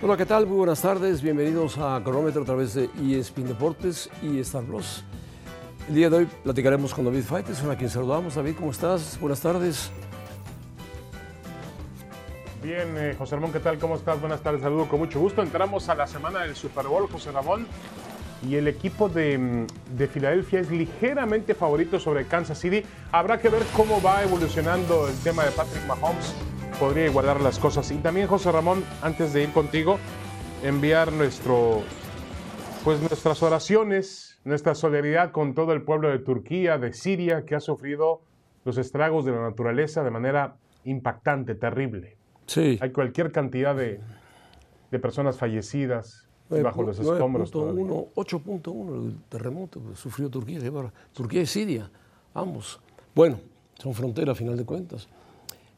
Hola, ¿qué tal? Muy buenas tardes. Bienvenidos a Cronómetro a través de ESPN Deportes y Star Plus. El día de hoy platicaremos con David Faites, a quien saludamos. David, ¿cómo estás? Buenas tardes. Bien, eh, José Ramón, ¿qué tal? ¿Cómo estás? Buenas tardes, saludo con mucho gusto. Entramos a la semana del Super Bowl, José Ramón, y el equipo de, mm, de Filadelfia es ligeramente favorito sobre Kansas City. Habrá que ver cómo va evolucionando el tema de Patrick Mahomes. Podría igualar las cosas. Y también, José Ramón, antes de ir contigo, enviar nuestro, pues nuestras oraciones, nuestra solidaridad con todo el pueblo de Turquía, de Siria, que ha sufrido los estragos de la naturaleza de manera impactante, terrible. Sí. Hay cualquier cantidad de, de personas fallecidas bajo los escombros. 8.1 el terremoto que sufrió Turquía. Turquía y Siria, ambos. Bueno, son fronteras a final de cuentas.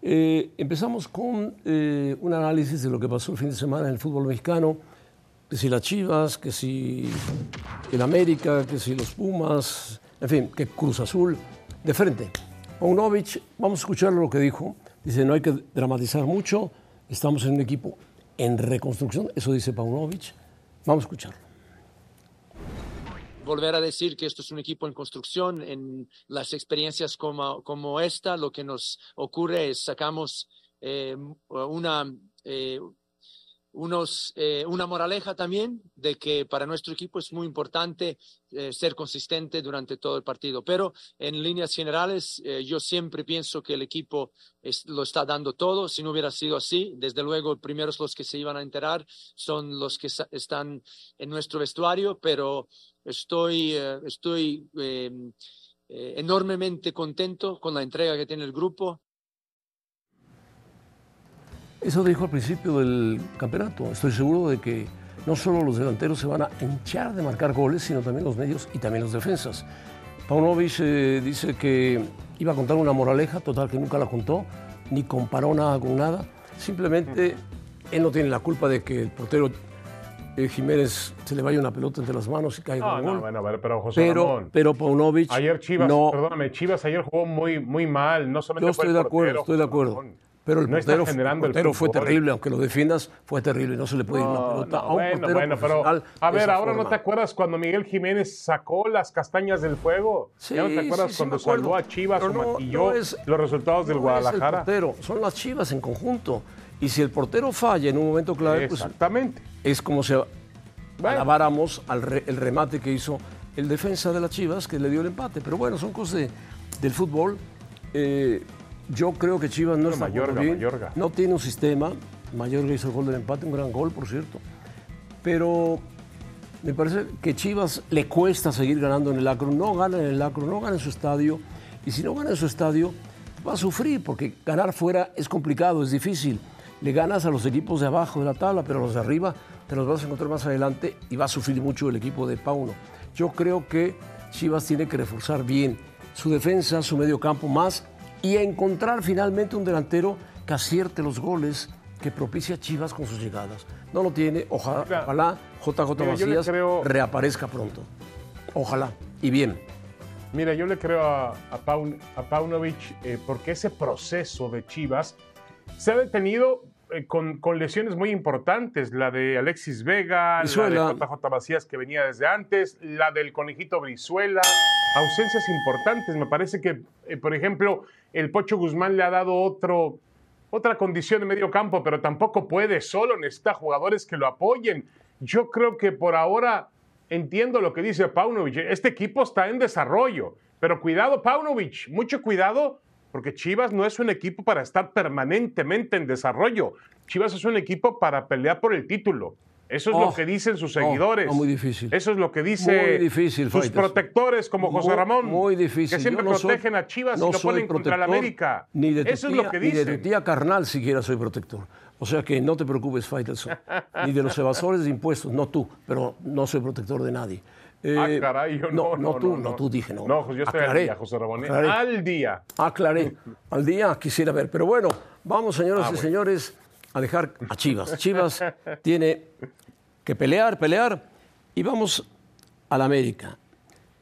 Eh, empezamos con eh, un análisis de lo que pasó el fin de semana en el fútbol mexicano, que si las Chivas, que si el América, que si los Pumas, en fin, que Cruz Azul, de frente. Paunovic, vamos a escuchar lo que dijo. Dice, no hay que dramatizar mucho, estamos en un equipo en reconstrucción, eso dice Paunovic. Vamos a escucharlo volver a decir que esto es un equipo en construcción, en las experiencias como, como esta, lo que nos ocurre es sacamos eh, una, eh, unos, eh, una moraleja también de que para nuestro equipo es muy importante ser consistente durante todo el partido. Pero en líneas generales, yo siempre pienso que el equipo lo está dando todo. Si no hubiera sido así, desde luego, primeros los que se iban a enterar son los que están en nuestro vestuario, pero Estoy, eh, estoy em, eh, enormemente contento con la entrega que tiene el grupo. Eso dijo al principio del campeonato. Estoy seguro de que no solo los delanteros se van a hinchar de marcar goles, sino también los medios y también los defensas. Paunovic eh, dice que iba a contar una moraleja, total que nunca la contó, ni comparó nada con nada. Simplemente él no tiene la culpa de que el portero eh, Jiménez se le vaya una pelota entre las manos y caiga no, gol. No, bueno, pero José pero, Ramón, pero Paunovic Ayer Chivas, no, perdóname, Chivas ayer jugó muy, muy mal. No solamente Yo fue estoy el de acuerdo, portero, estoy de acuerdo. Ramón. Pero el No portero, generando el portero fue terrible, aunque lo defiendas, fue terrible. No se le puede ir una pelota no, a un bueno, portero bueno, pero a ver, ahora no te acuerdas cuando Miguel Jiménez sacó las castañas del fuego. Sí, ¿Ya no te acuerdas sí, sí cuando salvó a Chivas Pero o no- maquilló es- los resultados del Guadalajara? Es el portero, son las chivas en conjunto. Y si el portero falla en un momento clave, pues Exactamente. es como si alabáramos al re- el remate que hizo el defensa de las Chivas que le dio el empate. Pero bueno, son cosas de- del fútbol. Eh, yo creo que Chivas no Bueno, está Mayorga, bien. Mayorga. No tiene un sistema. Mayorga hizo el gol del empate, un gran gol, por cierto. Pero me parece que Chivas le cuesta seguir ganando en el Acro. No gana en el Acro, no gana en su estadio. Y si no gana en su estadio, va a sufrir, porque ganar fuera es complicado, es difícil. Le ganas a los equipos de abajo de la tabla, pero los de arriba te los vas a encontrar más adelante y va a sufrir mucho el equipo de Pauno. Yo creo que Chivas tiene que reforzar bien su defensa, su medio campo más y encontrar finalmente un delantero que acierte los goles que propicia a Chivas con sus llegadas. No lo tiene, ojalá, ojalá JJ mira, Macías creo- reaparezca pronto. Ojalá. Y bien. Mira, yo le creo a, a, Paun- a Paunovic eh, porque ese proceso de Chivas se ha detenido con, con lesiones muy importantes. La de Alexis Vega, Brizuela. la de JJ Macías que venía desde antes, la del conejito Brizuela. Ausencias importantes. Me parece que, eh, por ejemplo, el Pocho Guzmán le ha dado otro, otra condición de medio campo, pero tampoco puede solo. Necesita jugadores que lo apoyen. Yo creo que por ahora entiendo lo que dice Paunovic. Este equipo está en desarrollo. Pero cuidado, Paunovic, mucho cuidado, porque Chivas no es un equipo para estar permanentemente en desarrollo. Chivas es un equipo para pelear por el título. Eso es Oh, lo que dicen sus oh, seguidores. oh, muy difícil. Eso es lo que dice Muy difícil, sus Faitas. protectores como José Muy- Ramón. Muy difícil. Que siempre no soy- protegen a Chivas no y lo soy ponen contra la América. Ni de tu Eso es tía- lo que Ni de tu dicen. tía carnal siquiera soy protector. O sea que no te preocupes, Faitelson. ni de los evasores de impuestos, no tú, pero no soy protector de nadie. Eh, Ah, caray, yo no, no, no, tú, no, no, tú dije no. No, yo estoy Aclaré, al día, José Ramón. ¿eh? aclaré. Al día. Aclaré. Al día quisiera ver. Pero bueno, vamos, señoras Ah, y bueno. señores, a dejar a Chivas. Chivas tiene que pelear, pelear. Y vamos a la América.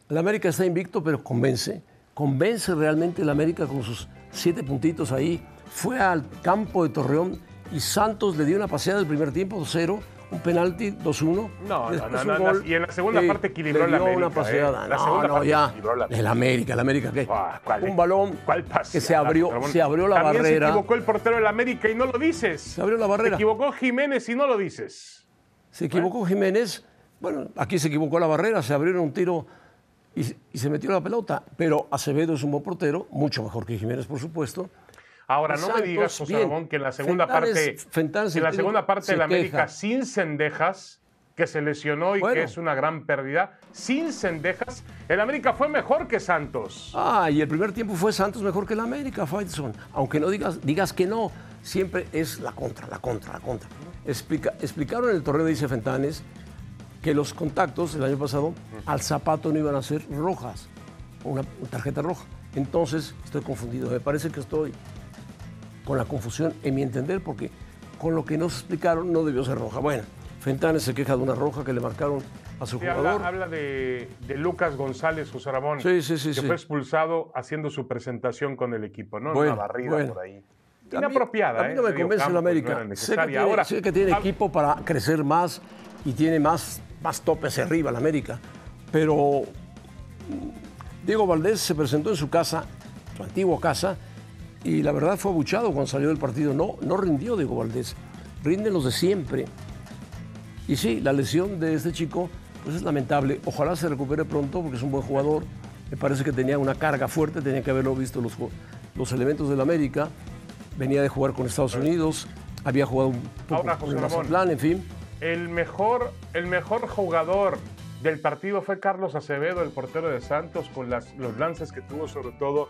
La América está invicto, pero convence. Convence realmente la América con sus siete puntitos ahí. Fue al campo de Torreón y Santos le dio una paseada del primer tiempo, 2-0, un penalti, 2-1. No, no, no, no, gol, y en la segunda parte equilibró la América, una paseada. eh. La no, no, ya. El América, el América, ¿qué? ¿cuál? un balón ¿Cuál que se abrió, se abrió la También barrera. se equivocó el portero del América y no lo dices. Se abrió la Se barrera. equivocó Jiménez y no lo dices. Se equivocó Jiménez. Bueno, aquí se equivocó la barrera, se abrieron un tiro y, y se metió la pelota. Pero Acevedo es un buen portero, mucho mejor que Jiménez, por supuesto. Ahora, no me digas, José. Ramón, que en la segunda Fentanes- parte, Fentanes en la se segunda parte de la América queja. sin Cendejas, que se lesionó y Bueno. que es una gran pérdida, sin Cendejas, el América fue mejor que Santos. Ah, y el primer tiempo fue Santos mejor que el América, Faitelson. Aunque no digas, digas que no, siempre es la contra, la contra, la contra. Explica- explicaron en el torneo, dice Fentanes, que los contactos el año pasado al zapato no iban a ser rojas, una tarjeta roja. Entonces, estoy confundido. Me parece que estoy con la confusión en mi entender, porque con lo que nos explicaron no debió ser roja. Bueno, Fentanes se queja de una roja que le marcaron a su Sí, jugador. habla, habla de, de Lucas González, José Ramón, Sí, sí, sí, que fue expulsado haciendo su presentación con el equipo, ¿no? Bueno, una barrida bueno. por ahí. A mí- Inapropiada, A mí ¿eh? no me Medio convence campo, el América. no sé, que tiene, Ahora, sé que tiene hab- equipo para crecer más y tiene más, más tope hacia arriba el América. Pero mm, Diego Valdés se presentó en su casa, su antigua casa, y la verdad fue abuchado cuando salió del partido. No, no rindió Diego Valdés. Rinden los de siempre. Y sí, la lesión de este chico pues es lamentable. Ojalá se recupere pronto porque es un buen jugador. Me parece que tenía una carga fuerte, tenía que haberlo visto los, los elementos del América. Venía de jugar con Estados Unidos, había jugado un poco Ahora, José. Mazatlán, en fin. El mejor, el mejor jugador del partido fue Carlos Acevedo, el portero de Santos, con las- los lances que tuvo sobre todo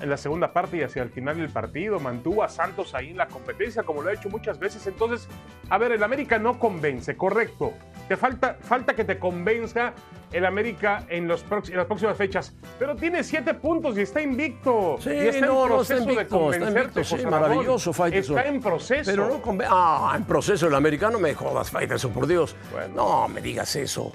en la segunda parte y hacia el final del partido. Mantuvo a Santos ahí en la competencia, como lo ha hecho muchas veces. Entonces, a ver, el América no convence, correcto. Te falta, falta que te convenza el América en, los en las próximas fechas. Pero tiene siete puntos y está invicto. Sí, y está no, en no, proceso está invicto, de está convencerte, invicto, sí, José Ramón. maravilloso, Faitelson. Está en proceso. Pero no Ah, en proceso el americano me jodas, Faitelson, por Dios. Bueno. No me digas eso.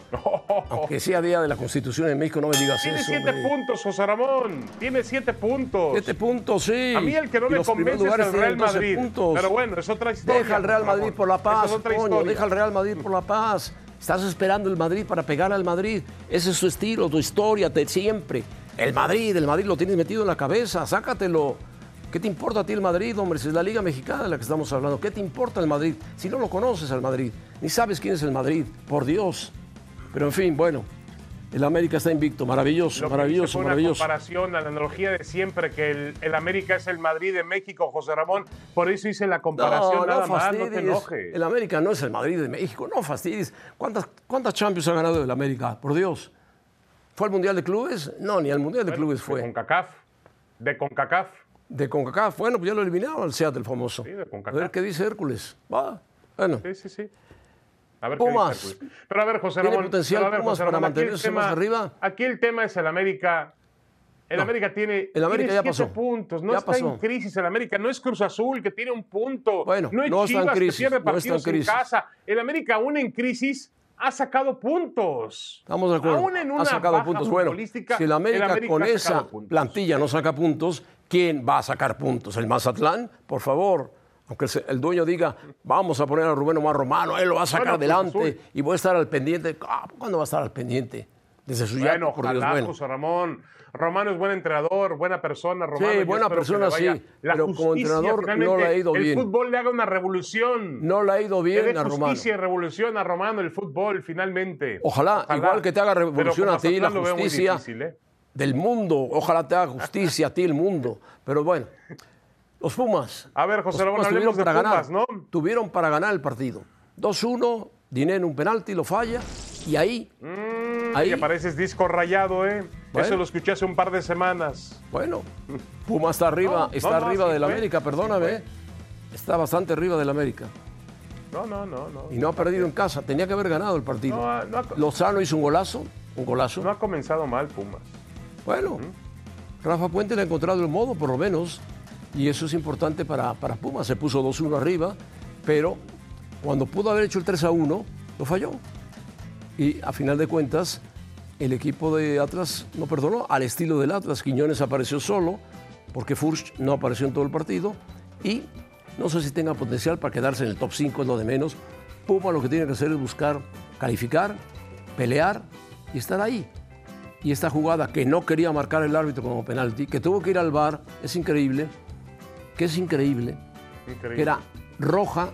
Aunque sea día de la Constitución en México, no me digas Tiene eso. siete hombre. puntos, José Ramón. Tiene siete puntos. Siete puntos, sí. A mí el que no Y me convence es el Real tienen 12 Madrid. puntos. Pero bueno, es otra historia. Deja al Real. Madrid por la paz, es coño, deja al Real Madrid por la paz. Estás esperando el Madrid para pegar al Madrid. Ese es su estilo, tu historia, de siempre. El Madrid, el Madrid lo tienes metido en la cabeza, sácatelo. ¿Qué te importa a ti el Madrid, hombre? Si es la Liga Mexicana de la que estamos hablando. ¿Qué te importa el Madrid? Si no lo conoces al Madrid, ni sabes quién es el Madrid, por Dios. Pero en fin, bueno, el América está invicto, maravilloso, Lo que maravilloso, fue maravilloso. Una comparación, a la analogía de siempre, que el, el América es el Madrid de México, José Ramón. Por eso hice la comparación, nada más, no te enojes. El América no es el Madrid de México, no fastidies. ¿Cuántas, ¿Cuántas Champions ha ganado el América? Por Dios. ¿Fue al Mundial de Clubes? No, ni al Mundial de Clubes De fue. CONCACAF. De CONCACAF. De CONCACAF, bueno, pues ya lo eliminaron al Seattle famoso. Sí, de A CONCACAF. ver qué dice Hércules. Va, bueno. Sí, sí, sí. A ver Pumas. qué dice. Pero a ver, José ¿Tiene Ramón. potencial pero a ver, Pumas José para Ramón, mantenerse tema- más arriba? Aquí el tema es el América. El No. América tiene, El América tiene ya pasó. puntos, no Ya está pasó. en crisis el América, no es Cruz Azul que tiene un punto, Bueno, no es no está en Chivas crisis, que pierde no está en en, crisis. casa. El América aún en crisis ha sacado puntos. Estamos de acuerdo. Aún en una ha sacado puntos. Bueno, si el América, con esa puntos. plantilla no saca puntos, ¿quién va a sacar puntos? ¿El Mazatlán? Por favor. Aunque el, el dueño diga, vamos a poner a Rubén Omar Romano, él lo va a sacar Bueno, Cruz adelante y voy a estar al pendiente. Ah, ¿Cuándo va a estar al pendiente? Desde su Bueno, Dios, ojalá, bueno. José Ramón. Romano es buen entrenador, buena persona. Romano, Sí, buena persona, sí, la pero como entrenador no le ha ido el bien. fútbol le haga una revolución. No le ha ido bien a Romano. justicia y revolución a Romano el fútbol, finalmente. Ojalá, igual que te haga revolución a ti la justicia difícil, ¿eh? del mundo. Ojalá te haga justicia a ti el mundo. Pero bueno, los Pumas. A ver, José Ramón, hablemos de para Pumas, ganar. ¿no? Tuvieron para ganar el partido. 2-1, Diné en un penalti, lo falla. Y ahí, Mm, Ahí- Que pareces disco rayado, ¿eh? Bueno. Eso lo escuché hace un par de semanas. bueno, Pumas está arriba, No, está no, arriba sí del fue, América, perdóname. ¿eh? Está bastante arriba del América. No, no, no, no. Y no ha perdido en casa. Tenía que haber ganado el partido. No, ha- no ha- Lozano hizo un golazo, un golazo. No ha comenzado mal Pumas. Bueno, Rafa Puente le ha encontrado el modo, por lo menos, y eso es importante para, para. Se puso 2-1 arriba, pero cuando pudo haber hecho el 3-1, lo falló. Y a final de cuentas, el equipo de Atlas no perdonó, al estilo del Atlas. Quiñones apareció solo, porque Furch no apareció en todo el partido, y No sé si tenga potencial para quedarse en el top 5, es lo de menos. Puma lo que tiene que hacer es buscar calificar, pelear y estar ahí. Y esta jugada que no quería marcar el árbitro como penalti, que tuvo que ir al bar, es increíble, que es increíble, Increíble. que era roja,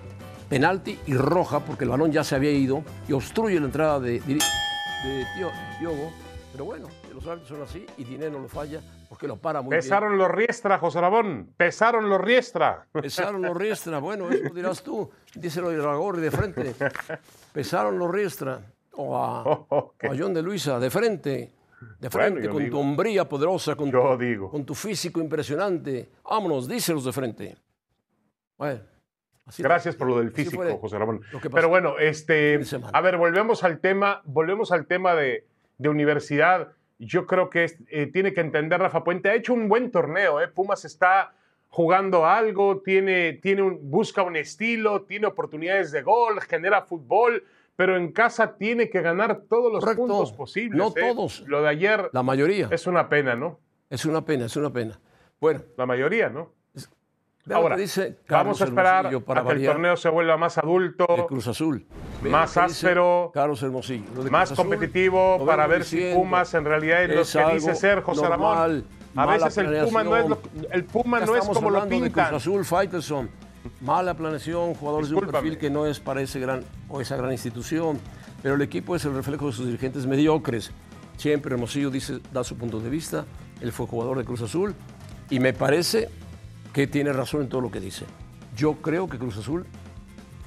penalti y roja, porque el balón ya se había ido y obstruye la entrada de, de, de Tio- Diogo. Pero bueno, los árbitros son así y Dinero lo falla porque lo para muy bien. Pesaron los Riestra, José Ramón. Pesaron los Riestra. Pesaron los Riestra, bueno, eso dirás tú, díselo de Ragorri de frente. Pesaron los Riestra, o a, Ok. o a John de Luisa, de frente, de Bueno, frente, yo con digo. tu hombría poderosa, con, tu, digo. con tu físico impresionante. Vámonos, díselos de frente. Bueno, así Gracias por lo del físico, José Ramón. Pero bueno, este, a ver, volvemos al tema, volvemos al tema de, de universidad. Yo creo que es- eh, tiene que entender Rafa Puente. Ha hecho un buen torneo, ¿eh? Pumas está jugando algo, tiene, tiene un, busca un estilo, tiene oportunidades de gol, genera fútbol, pero en casa tiene que ganar todos los Correcto. puntos posibles. No ¿eh? todos. Lo de ayer La mayoría. es una pena, ¿no? Es una pena, es una pena. Bueno, La mayoría, ¿no? Ahora, dice vamos a esperar para a que el torneo se vuelva más adulto. de Cruz Azul. Más áspero, Carlos Hermosillo. Más Azul, competitivo para ver si. Pumas en realidad es lo que dice ser José normal, Ramón. A veces el Puma no es lo, el Puma no es como lo pintan. Cruz Azul, Faitelson. Mala planeación, jugadores de un perfil que no es para ese gran, o esa gran institución. Pero el equipo es el reflejo de sus dirigentes mediocres. Siempre Hermosillo dice, da su punto de vista. Él fue jugador de Cruz Azul y me parece que tiene razón en todo lo que dice. Yo creo que Cruz Azul,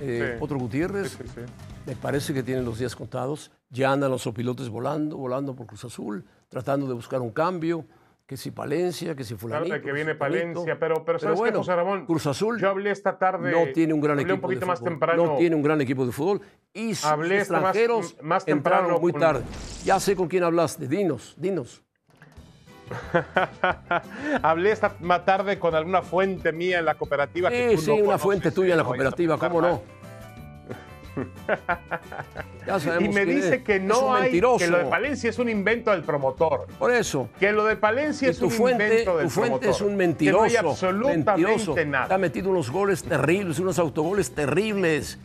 eh, Sí. Potro Gutiérrez, Sí, sí, sí. me parece que tienen los días contados. Ya andan los opilotes volando, volando por Cruz Azul, tratando de buscar un cambio. Que si Palencia, que si Claro fulanito. que viene. Palencia, pero, pero ¿sabes qué, bueno, José Ramón? Cruz Azul Yo hablé esta tarde. no tiene un gran hablé equipo un poquito de más temprano. No tiene un gran equipo de fútbol. Y sus Hablé esta más- extranjeros más temprano muy tarde. Ya sé con quién hablaste. Dinos, dinos. hablé esta tarde con alguna fuente mía en la cooperativa. que Sí, tú sí, no una conoces, fuente tuya en la a cooperativa, ¿cómo no? Ya Y me dice que no hay, mentiroso. que lo de Palencia es un invento del promotor. Por eso. Que lo de Palencia es un fuente, invento del tu fuente promotor. es un Que mentiroso. no hay absolutamente mentiroso. Te ha nada. metido unos goles terribles, unos autogoles terribles.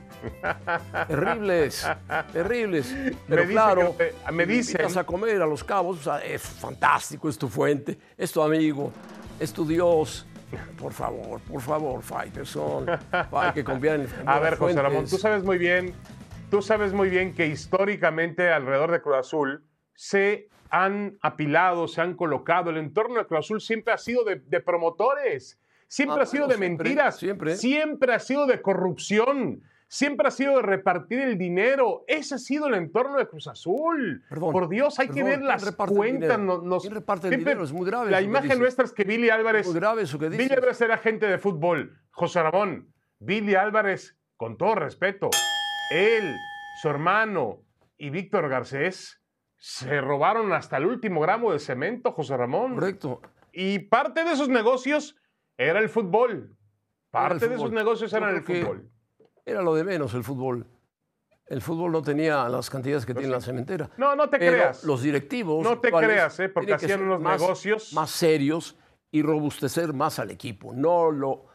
terribles, terribles. Pero dice claro, que- me me dicen- a comer a los cabos, o sea, es fantástico, es tu fuente, es tu amigo, es tu Dios. Por favor, por favor, Fighterson. Hay que confiar en A ver, José Ramón, tú sabes muy bien, tú sabes muy bien que históricamente alrededor de Cruz Azul se han apilado, se han colocado. El entorno de Cruz Azul siempre ha sido de, de promotores, siempre Ah, ha sido bueno, de siempre, mentiras, siempre. siempre ha sido de corrupción. Siempre ha sido de repartir el dinero. Ese ha sido el entorno de Cruz Azul. Perdón, Por Dios, hay que ver ¿quién las cuentas. nos- ¿Quién reparte el siempre- dinero? Es muy grave La imagen nuestra es que Billy Álvarez Muy grave eso que Billy dices. Álvarez era agente de fútbol. José Ramón, Billy Álvarez, con todo respeto, él, su hermano y Víctor Garcés se robaron hasta el último gramo de cemento, José Ramón. Correcto. Y parte de esos negocios era el fútbol. Parte de esos negocios eran el fútbol. Era lo de menos el fútbol. El fútbol no tenía las cantidades que tiene la cementera. No, no te Pero creas. los directivos. No te creas, ¿eh? Porque hacían unos más- negocios. Más serios y robustecer más al equipo. No lo.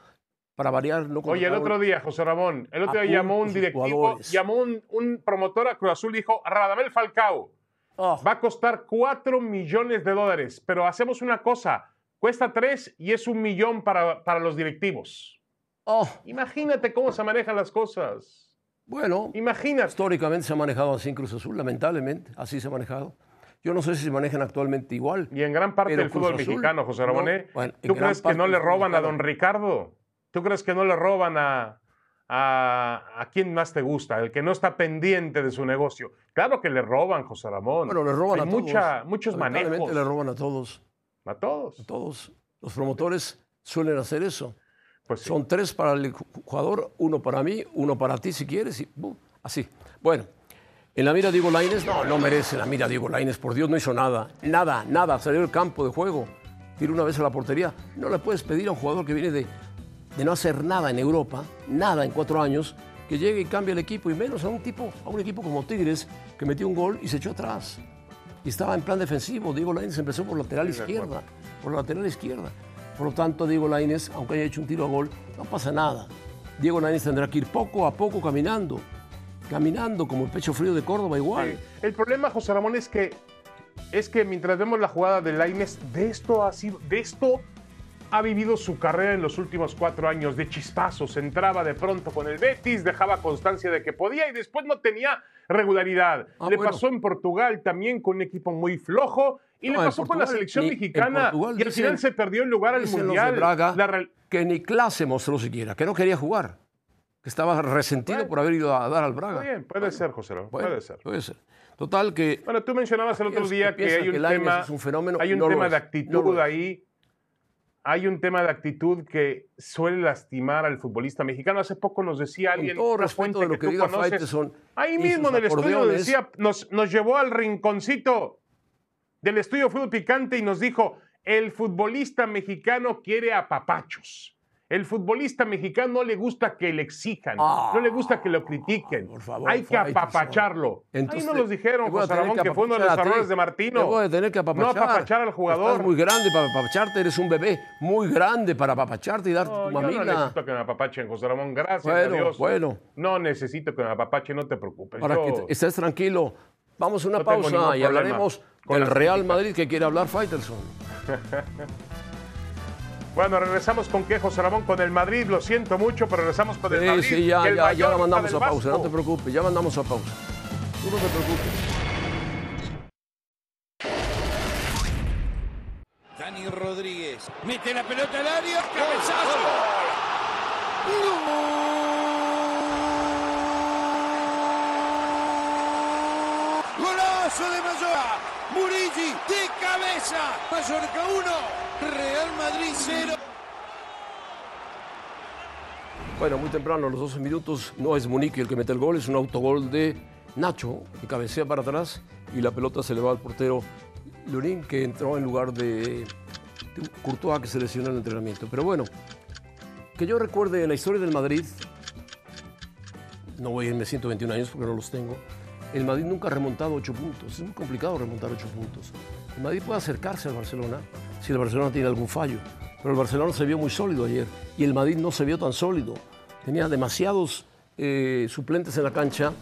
Para variar, no Oye, el otro día, José Ramón, el otro día llamó un directivo, jugadores. llamó un, un promotor a Cruz Azul y dijo, Radamel Falcao, Oh, va a costar 4 millones de dólares, pero hacemos una cosa, cuesta 3 y es un millón para, para los directivos. oh, Imagínate cómo se manejan las cosas. bueno, Imagínate. históricamente se ha manejado así en Cruz Azul, lamentablemente. Así se ha manejado. Yo no sé si se manejan actualmente igual. Y en gran parte del fútbol Azul, mexicano, José Ramón, no, ¿eh? bueno, ¿tú crees que no le roban a don Ricardo? ¿Tú crees que no le roban a, a, a quién más te gusta? El que no está pendiente de su negocio. Claro que le roban, José Ramón. Bueno, le roban Hay a todos. mucha- muchos Lamentablemente manejos. le roban a todos. A todos. Todos. Los promotores suelen hacer eso. Pues sí. Son tres para el ju- jugador, uno para mí, uno para ti si quieres, y así. Bueno, en la mira Diego Laines, no, no merece la mira Diego Laines, por Dios no hizo nada, nada, nada, salió del campo de juego, tiró una vez a la portería. No le puedes pedir a un jugador que viene de, de no hacer nada en Europa, nada en cuatro años, que llegue y cambie el equipo, y menos a un tipo, a un equipo como Tigres, que metió un gol y se echó atrás. Y estaba en plan defensivo. Diego Lainez empezó por lateral Sí, izquierda. Por la lateral izquierda. Por lo tanto, Diego Lainez, aunque haya hecho un tiro a gol, no pasa nada. Diego Lainez tendrá que ir poco a poco caminando, caminando como el pecho frío de Córdoba igual. Sí. El problema, José Ramón, es que es que mientras vemos la jugada de Laines, de esto ha sido, de esto ha vivido su carrera en los últimos cuatro años de chispazos. Entraba de pronto con el Betis, dejaba constancia de que podía y después no tenía regularidad. Ah, le bueno. pasó en Portugal también con un equipo muy flojo y No, le pasó con la selección ni- mexicana Portugal y al final se perdió el lugar al mundial. de Braga La real- que ni clase mostró siquiera, que no quería jugar, que estaba resentido Bueno. por haber ido a dar al Braga. Bien, puede ser, José Bueno, puede ser. Puede ser. Total que Bueno, tú mencionabas el otro día que, hay un que tema, es un fenómeno, hay un no tema es, de no actitud es. ahí. Hay un tema de actitud que suele lastimar al futbolista mexicano. Hace poco nos decía con alguien, todo respeto de lo que que diga conoces, Faitelson ahí mismo en el estudio decía, nos, nos llevó al rinconcito del estudio Fútbol Picante y nos dijo, el futbolista mexicano quiere a papachos. El futbolista mexicano no le gusta que le exijan, Ah, no le gusta que lo critiquen. por favor, Hay que apapacharlo. Entonces, Ahí nos los dijeron, José Ramón, que que fue uno de los errores de Martino. Te voy a tener que apapachar. No apapachar al jugador. Estás muy grande para apapacharte, eres un bebé muy grande para apapacharte y darte No, tu yo no mamila. necesito que me apapachen, José Ramón. Gracias Bueno, a Dios. bueno. No necesito que me apapachen, no te preocupes. para Yo- que estés tranquilo. Vamos a una No pausa y hablaremos con las Real. Madrid que quiere hablar Faitelson. Bueno, regresamos con qué, José Ramón, con el Madrid. Lo siento mucho, pero regresamos con el Sí, Madrid. sí, ya, ya, ya la mandamos a pausa, no te preocupes, ya mandamos a pausa. Tú no te preocupes. Dani Rodríguez. Mete la pelota al área. Cabezazo. ¡Gol! Golazo de Mallorca. Murigi de cabeza. Mallorca 1. Real Madrid 0. Bueno, muy temprano, a los 12 minutos, no es Munique el que mete el gol, es un autogol de Nacho, que cabecea para atrás y la pelota se le va al portero Lurín, que entró en lugar de, de Courtois, que se lesionó en el entrenamiento. Pero bueno, que yo recuerde la historia del Madrid, no voy a irme 121 años porque no los tengo, el Madrid nunca ha remontado 8 puntos, es muy complicado remontar 8 puntos. El Madrid puede acercarse al Barcelona si el Barcelona tiene algún fallo, pero el Barcelona se vio muy sólido ayer y el Madrid no se vio tan sólido. Tenía demasiados eh, suplentes en la cancha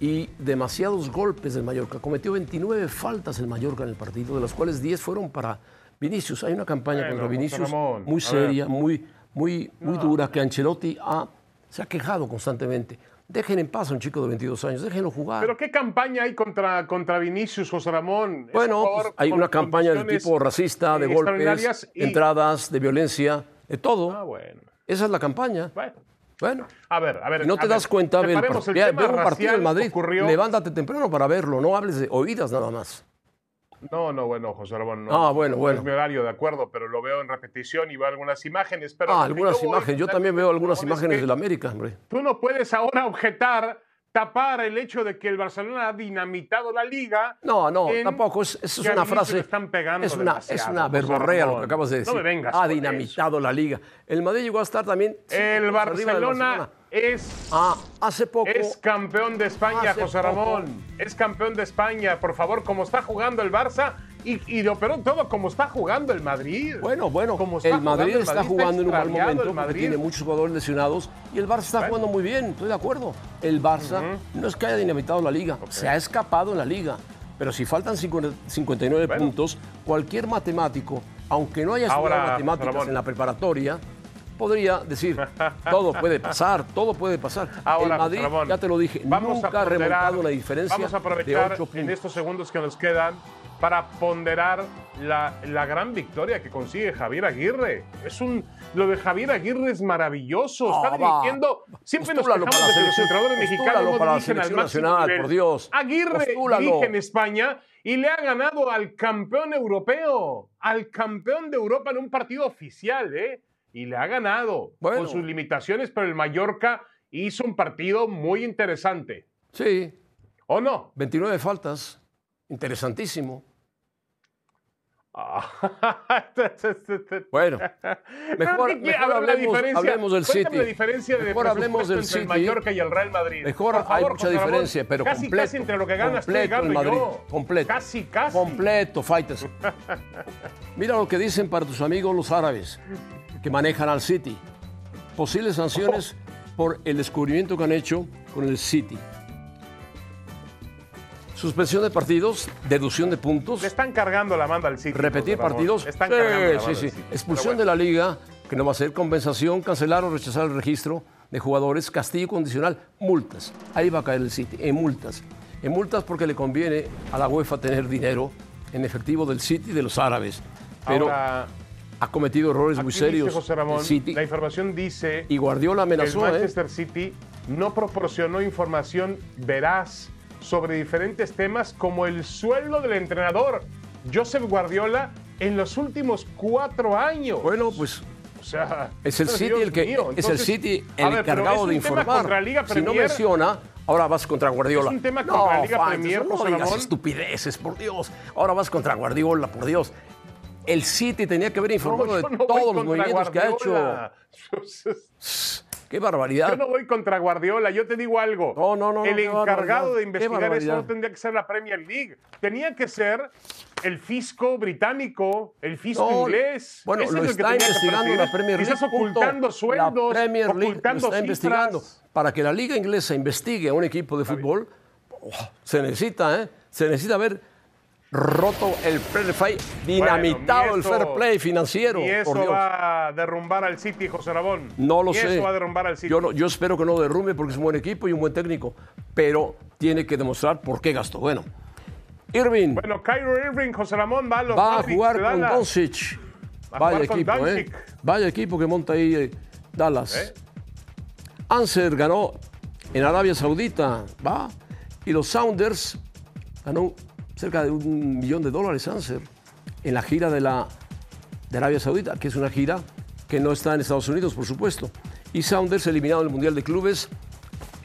y demasiados golpes del Mallorca. Cometió 29 faltas el Mallorca en el partido, de las cuales 10 fueron para Vinicius. Hay una campaña Bueno, contra Vinicius Ramón, muy seria, muy, muy, muy dura, que Ancelotti ha- se ha quejado constantemente. Dejen en paz a un chico de 22 años, déjenlo jugar. Pero ¿qué campaña hay contra, contra Vinicius, José Ramón? Bueno, pues hay una campaña de tipo racista, de eh, golpes, y- entradas, de violencia, de todo. Ah, bueno. Esa es la campaña. Bueno. Bueno, A ver, a ver. si no te ver, das cuenta, ve, el separemos par- el ve- un partido del Madrid, ocurrió- levántate temprano para verlo, no hables de oídas nada más. No, no, bueno, José Ramón. No, Ah, bueno, no bueno. Es mi horario, de acuerdo, pero lo veo en repetición y veo algunas imágenes. Pero Ah, algunas imágenes, yo también veo algunas es imágenes del América, hombre. Tú no puedes ahora objetar, tapar el hecho de que el Barcelona ha dinamitado la liga. No, no, tampoco, es, eso es una frase. le están pegando es una, es una verborrea lo que acabas de decir. No me vengas ha dinamitado la liga. El Madrid llegó a estar también. El Barcelona es Ah, hace poco. Es campeón de España, José poco. Ramón. Es campeón de España. Por favor, como está jugando el Barça y, y lo peor de todo, como está jugando el Madrid. Bueno, bueno, Como está el Madrid el está Madrid jugando en un mal momento porque Madrid. tiene muchos jugadores lesionados y el Barça está Bueno. jugando muy bien, estoy de acuerdo. El Barça no es que haya dinamitado la liga, se ha escapado en la liga. Pero si faltan 50 59 Bueno. puntos, cualquier matemático, aunque no haya estudiado Ahora, matemáticas Ramón. en la preparatoria, podría decir, todo puede pasar, todo puede pasar. Ahora, el Madrid, Ramón, ya te lo dije, vamos nunca a ha remontado una diferencia Vamos a de aprovechar 8 puntos. en estos segundos que nos quedan para ponderar la, la gran victoria que consigue Javier Aguirre. Es un, lo de Javier Aguirre es maravilloso. Está Ah, va. dirigiendo. Siempre nos Postúlalo quejamos para de la que los entrenadores mexicanos no para la dirigen al selección máximo nacional, nivel. por Dios. Aguirre Postúlalo. dirige en España y le ha ganado al campeón europeo, al campeón de Europa en un partido oficial, ¿eh? Y le ha ganado Bueno. con sus limitaciones, pero el Mallorca hizo un partido muy interesante. Sí, ¿O no? 29 faltas, interesantísimo. Bueno, mejor, mejor ver, la hablemos, hablemos del City. la diferencia de mejor hablemos del entre City. el Mallorca y el Real Madrid. Mejor hay mucha diferencia, pero casi, completo. Casi entre lo que ganas tú y completo gano el Madrid, yo. completo. Casi, casi. Completo, Fighters. Mira lo que dicen para tus amigos los árabes que manejan al City. Posibles sanciones por el descubrimiento que han hecho con el City. Suspensión de partidos, deducción de puntos, Le están cargando la manda al City. repetir Ramón. partidos. Están Sí, cargando la manda sí. Expulsión de la liga, que no va a ser compensación, cancelar o rechazar el registro de jugadores, castigo condicional, multas. Ahí va a caer el City, en multas. En multas porque le conviene a la UEFA tener dinero en efectivo del City y de los árabes. Pero Ahora, ha cometido errores muy aquí serios dice José Ramón, City. la información dice Y Guardiola que el amenazó, ¿eh? Manchester City no proporcionó información veraz sobre diferentes temas como el sueldo del entrenador Joseph Guardiola en los últimos cuatro años. Bueno, pues o sea, es el Dios City el que mío. es el Entonces, City el ver, encargado de informar. si no menciona, ahora vas contra Guardiola. Es un tema no, contra Liga Premier, no José digas estupideces, por Dios. Ahora vas contra Guardiola, por Dios. El City tenía que haber informado No, de no todos los movimientos que ha hecho. Qué barbaridad. Yo no voy contra Guardiola, yo te digo algo. No, no, no, El encargado de investigar eso no tendría que ser la Premier League. Tenía que ser el fisco británico, el fisco No, inglés. Bueno, Ese lo es está que investigando la Premier League. Quizás ocultando sueldos, La Premier League lo ocultando está cifras. investigando. Para que la liga inglesa investigue a un equipo de fútbol, oh, se necesita, ¿eh? Se necesita haber roto el fair play, dinamitado Bueno, el fair play financiero. Y eso por Dios. va a derrumbar al City, José Rabón. No lo Ni sé. eso va a derrumbar al City. Yo, no- yo espero que no derrumbe porque es un buen equipo y un buen técnico, pero tiene que demostrar por qué gastó. Bueno, Irving Bueno, Kyrie Irving, José Ramón va a los va a jugar con. Doncic. Vaya equipo, ¿eh? Vaya equipo que monta ahí eh, Dallas. ¿Eh? Anser ganó en Arabia Saudita, va. Y los Sounders ganó cerca de un millón de dólares Anser en la gira de la de Arabia Saudita, que es una gira que no está en Estados Unidos, por supuesto. Y Sounders eliminado del Mundial de Clubes.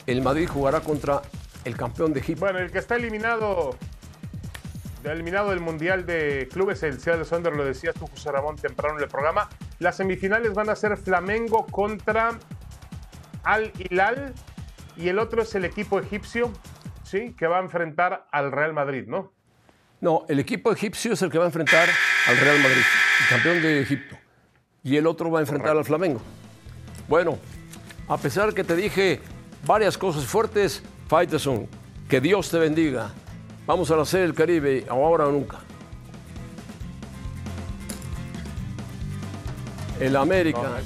El Madrid jugará contra el campeón de Egipto. Bueno, el que está eliminado, eliminado del Mundial de Clubes, el Seattle Sounders, lo decías tú, José Ramón, temprano en el programa. Las semifinales van a ser Flamengo contra Al Hilal y el otro es el equipo egipcio, ¿sí? Que va a enfrentar al Real Madrid, ¿no? No, el equipo egipcio es el que va a enfrentar al Real Madrid, el campeón de Egipto. Y el otro va a enfrentar al Flamengo. Bueno, a pesar que te dije varias cosas fuertes, Faitelson, que Dios te bendiga. Vamos a la serie del Caribe, ahora o nunca. El América